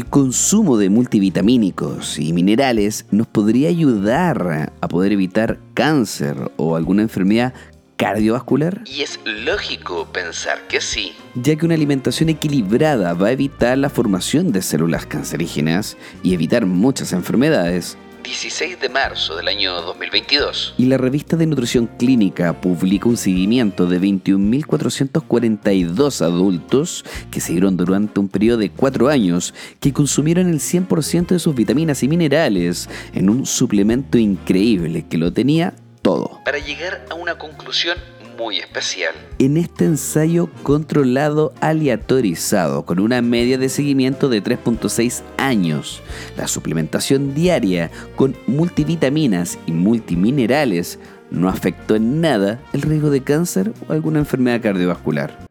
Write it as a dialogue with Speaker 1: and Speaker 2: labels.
Speaker 1: El consumo de multivitamínicos y minerales nos podría ayudar a poder evitar cáncer o alguna enfermedad cardiovascular?
Speaker 2: Y es lógico pensar que sí.
Speaker 1: Ya que una alimentación equilibrada va a evitar la formación de células cancerígenas y evitar muchas enfermedades.
Speaker 2: 16 de marzo del año 2022.
Speaker 1: Y la revista de nutrición clínica publica un seguimiento de 21.442 adultos que siguieron durante un periodo de 4 años que consumieron el 100% de sus vitaminas y minerales en un suplemento increíble que lo tenía todo.
Speaker 2: Para llegar a una conclusión especial.
Speaker 1: En este ensayo controlado aleatorizado con una media de seguimiento de 3.6 años, la suplementación diaria con multivitaminas y multiminerales no afectó en nada el riesgo de cáncer o alguna enfermedad cardiovascular.